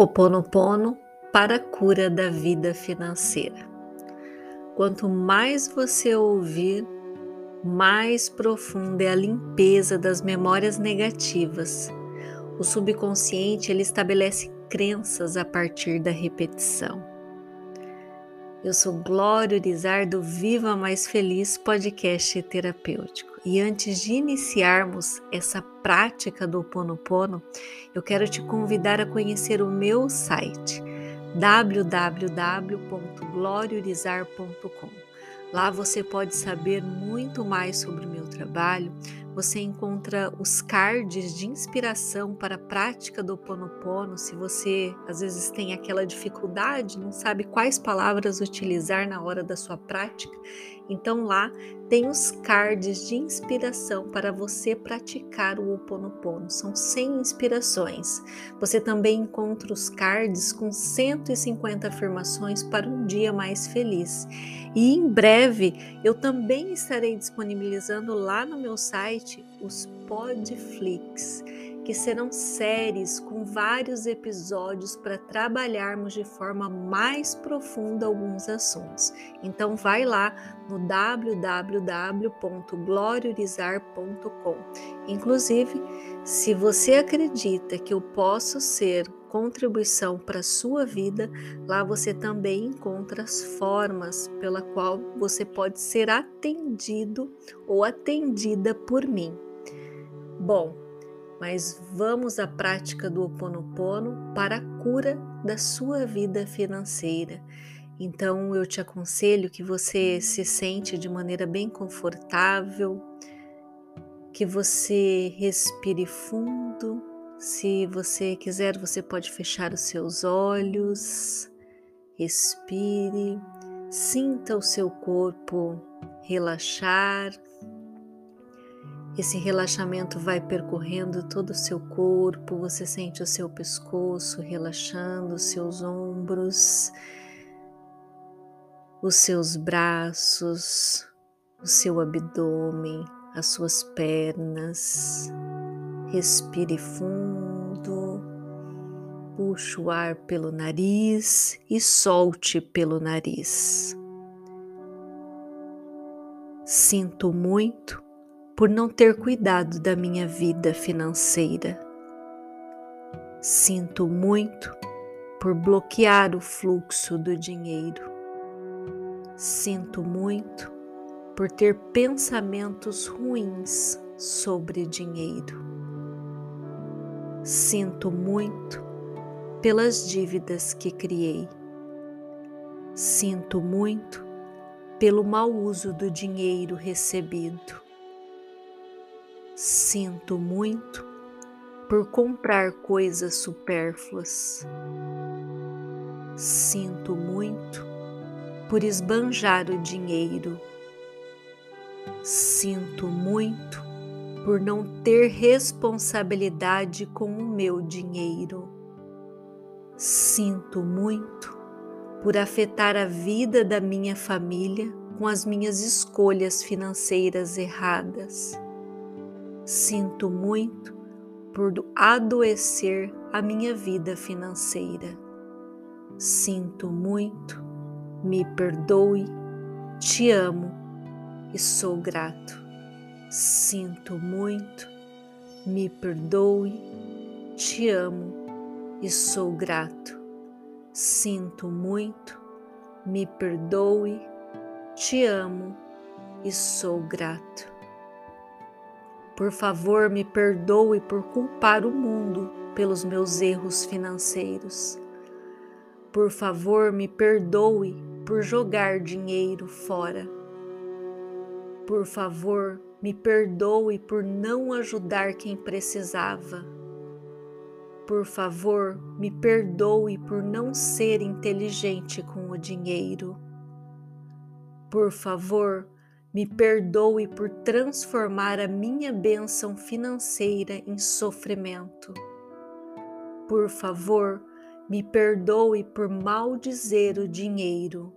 Oponopono para a cura da vida financeira. Quanto mais você ouvir, mais profunda é a limpeza das memórias negativas. O subconsciente ele estabelece crenças a partir da repetição. Eu sou Glória Urizar do Viva Mais Feliz podcast terapêutico. E antes de iniciarmos essa prática do Ho Oponopono, eu quero te convidar a conhecer o meu site www.gloriorizar.com. Lá você pode saber muito mais sobre o meu trabalho. Você encontra os cards de inspiração para a prática do Ho Oponopono. Se você às vezes tem aquela dificuldade, não sabe quais palavras utilizar na hora da sua prática, então lá tem os cards de inspiração para você praticar o Oponopono. São 100 inspirações. Você também encontra os cards com 150 afirmações para um dia mais feliz. E em breve eu também estarei disponibilizando lá no meu site os Podflix que serão séries com vários episódios para trabalharmos de forma mais profunda alguns assuntos. Então vai lá no www.gloriorizar.com. Inclusive, se você acredita que eu posso ser contribuição para a sua vida, lá você também encontra as formas pela qual você pode ser atendido ou atendida por mim. Bom, mas vamos à prática do Ho Oponopono para a cura da sua vida financeira. Então eu te aconselho que você se sente de maneira bem confortável, que você respire fundo. Se você quiser, você pode fechar os seus olhos, respire, sinta o seu corpo relaxar esse relaxamento vai percorrendo todo o seu corpo, você sente o seu pescoço relaxando, os seus ombros, os seus braços, o seu abdômen, as suas pernas. Respire fundo, puxe o ar pelo nariz e solte pelo nariz. Sinto muito por não ter cuidado da minha vida financeira. Sinto muito por bloquear o fluxo do dinheiro. Sinto muito por ter pensamentos ruins sobre dinheiro. Sinto muito pelas dívidas que criei. Sinto muito pelo mau uso do dinheiro recebido. Sinto muito por comprar coisas supérfluas. Sinto muito por esbanjar o dinheiro. Sinto muito por não ter responsabilidade com o meu dinheiro. Sinto muito por afetar a vida da minha família com as minhas escolhas financeiras erradas. Sinto muito por adoecer a minha vida financeira. Sinto muito, me perdoe, te amo e sou grato. Sinto muito, me perdoe, te amo e sou grato. Sinto muito, me perdoe, te amo e sou grato. Por favor, me perdoe por culpar o mundo pelos meus erros financeiros. Por favor, me perdoe por jogar dinheiro fora. Por favor, me perdoe por não ajudar quem precisava. Por favor, me perdoe por não ser inteligente com o dinheiro. Por favor, me perdoe por transformar a minha bênção financeira em sofrimento. Por favor, me perdoe por maldizer o dinheiro.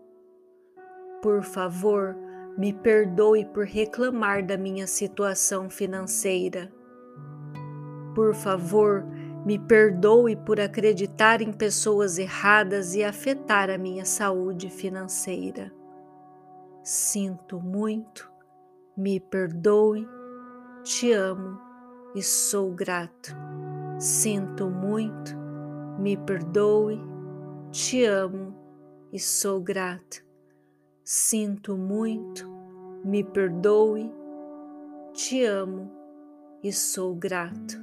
Por favor, me perdoe por reclamar da minha situação financeira. Por favor, Me perdoe por acreditar em pessoas erradas e afetar a minha saúde financeira. Sinto muito, me perdoe, te amo e sou grato. Sinto muito, me perdoe, te amo e sou grato. Sinto muito, me perdoe, te amo e sou grato.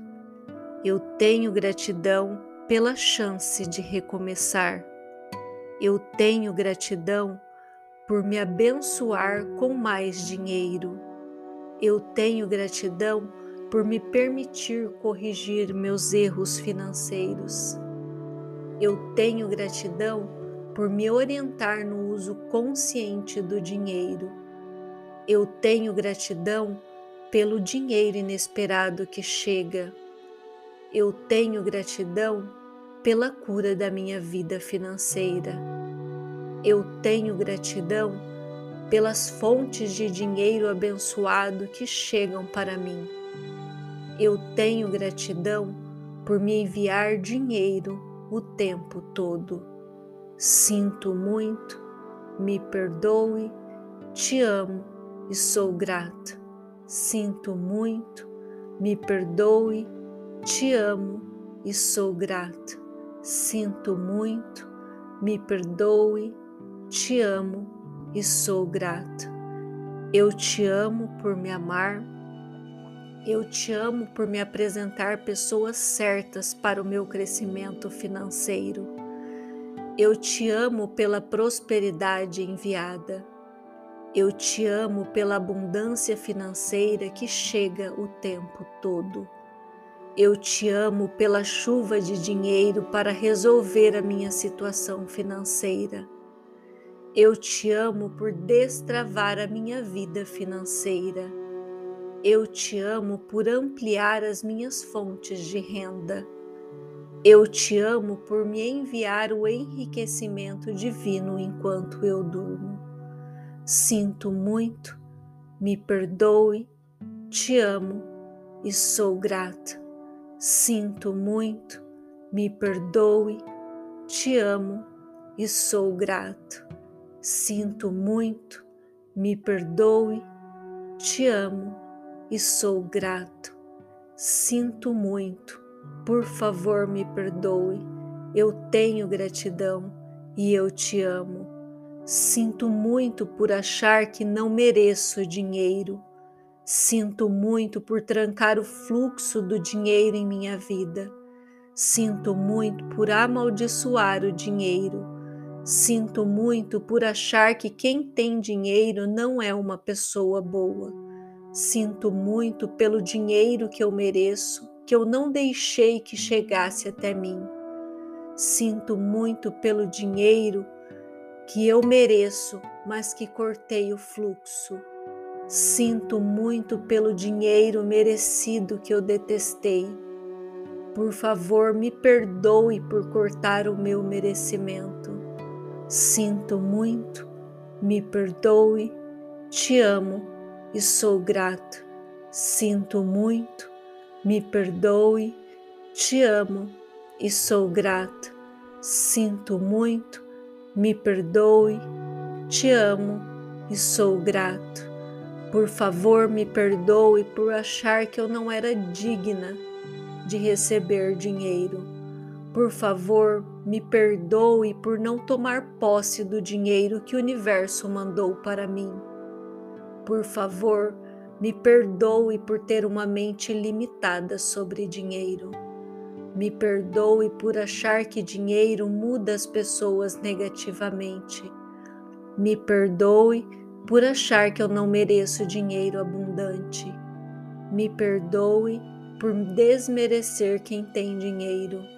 Eu tenho gratidão pela chance de recomeçar. Eu tenho gratidão por me abençoar com mais dinheiro. Eu tenho gratidão por me permitir corrigir meus erros financeiros. Eu tenho gratidão por me orientar no uso consciente do dinheiro. Eu tenho gratidão pelo dinheiro inesperado que chega. Eu tenho gratidão pela cura da minha vida financeira. Eu tenho gratidão pelas fontes de dinheiro abençoado que chegam para mim. Eu tenho gratidão por me enviar dinheiro o tempo todo. Sinto muito, me perdoe, te amo e sou grata. Sinto muito, me perdoe, te amo e sou grata. Sinto muito, me perdoe, te amo e sou grata. Eu te amo por me amar. Eu te amo por me apresentar pessoas certas para o meu crescimento financeiro. Eu te amo pela prosperidade enviada. Eu te amo pela abundância financeira que chega o tempo todo. Eu te amo pela chuva de dinheiro para resolver a minha situação financeira. Eu te amo por destravar a minha vida financeira. Eu te amo por ampliar as minhas fontes de renda. Eu te amo por me enviar o enriquecimento divino enquanto eu durmo. Sinto muito, me perdoe, te amo e sou grata. Sinto muito, me perdoe, te amo e sou grato. Sinto muito, me perdoe, te amo e sou grato. Sinto muito, por favor me perdoe, eu tenho gratidão e eu te amo. Sinto muito por achar que não mereço dinheiro. Sinto muito por trancar o fluxo do dinheiro em minha vida. Sinto muito por amaldiçoar o dinheiro. Sinto muito por achar que quem tem dinheiro não é uma pessoa boa. Sinto muito pelo dinheiro que eu mereço, que eu não deixei que chegasse até mim. Sinto muito pelo dinheiro que eu mereço, mas que cortei o fluxo. Sinto muito pelo dinheiro merecido que eu detestei. Por favor, me perdoe por cortar o meu merecimento. Sinto muito, me perdoe, te amo e sou grato. Sinto muito, me perdoe, te amo e sou grato. Sinto muito, me perdoe, te amo e sou grato. Por favor, me perdoe por achar que eu não era digna de receber dinheiro. Por favor, me perdoe por não tomar posse do dinheiro que o universo mandou para mim. Por favor, me perdoe por ter uma mente limitada sobre dinheiro. Me perdoe por achar que dinheiro muda as pessoas negativamente. Me perdoe por achar que eu não mereço dinheiro abundante. Me perdoe por desmerecer quem tem dinheiro.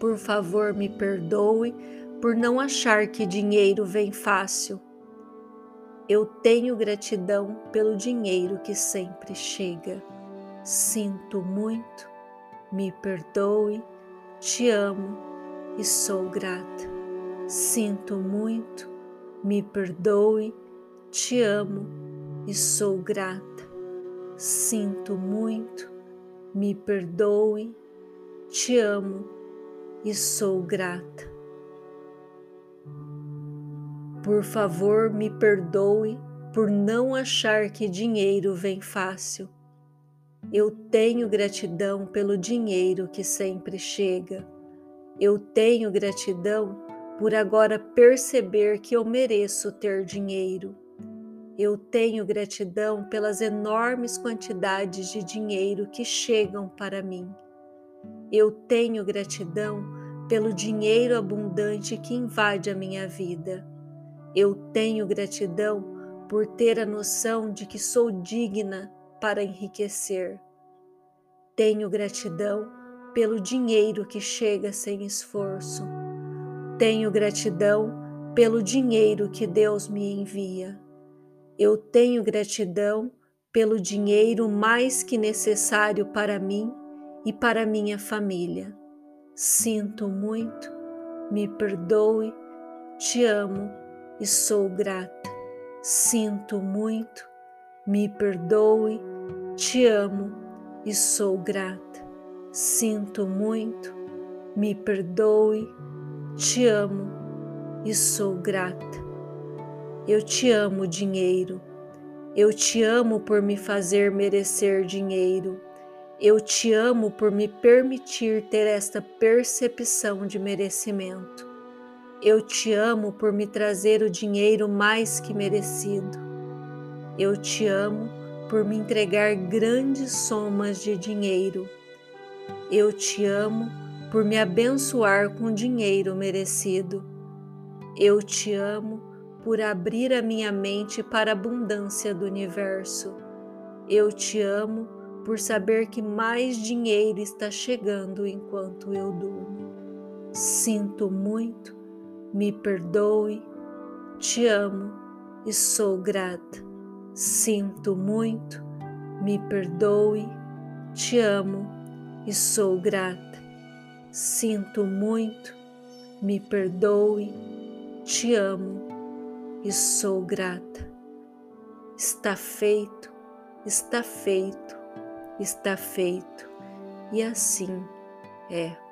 Por favor, me perdoe por não achar que dinheiro vem fácil. Eu tenho gratidão pelo dinheiro que sempre chega. Sinto muito me perdoe, te amo e sou grata. Sinto muito, me perdoe, te amo e sou grata. Sinto muito, me perdoe, te amo e sou grata. Por favor, me perdoe por não achar que dinheiro vem fácil. Eu tenho gratidão pelo dinheiro que sempre chega. Eu tenho gratidão por agora perceber que eu mereço ter dinheiro. Eu tenho gratidão pelas enormes quantidades de dinheiro que chegam para mim. Eu tenho gratidão pelo dinheiro abundante que invade a minha vida. Eu tenho gratidão por ter a noção de que sou digna para enriquecer. Tenho gratidão pelo dinheiro que chega sem esforço. Tenho gratidão pelo dinheiro que Deus me envia. Eu tenho gratidão pelo dinheiro mais que necessário para mim e para minha família. Sinto muito, me perdoe, te amo e sou grata. Sinto muito, me perdoe, te amo e sou grata. Sinto muito, me perdoe, te amo e sou grata. Eu te amo, dinheiro. Eu te amo por me fazer merecer dinheiro. Eu te amo por me permitir ter esta percepção de merecimento. Eu te amo por me trazer o dinheiro mais que merecido. Eu te amo por me entregar grandes somas de dinheiro. Eu te amo por me abençoar com dinheiro merecido. Eu te amo por abrir a minha mente para a abundância do universo. Eu te amo por saber que mais dinheiro está chegando enquanto eu durmo. Sinto muito, me perdoe, te amo e sou grata. Sinto muito, me perdoe, te amo e sou grata. Sinto muito, me perdoe, te amo e sou grata. Está feito, está feito, está feito, e assim é.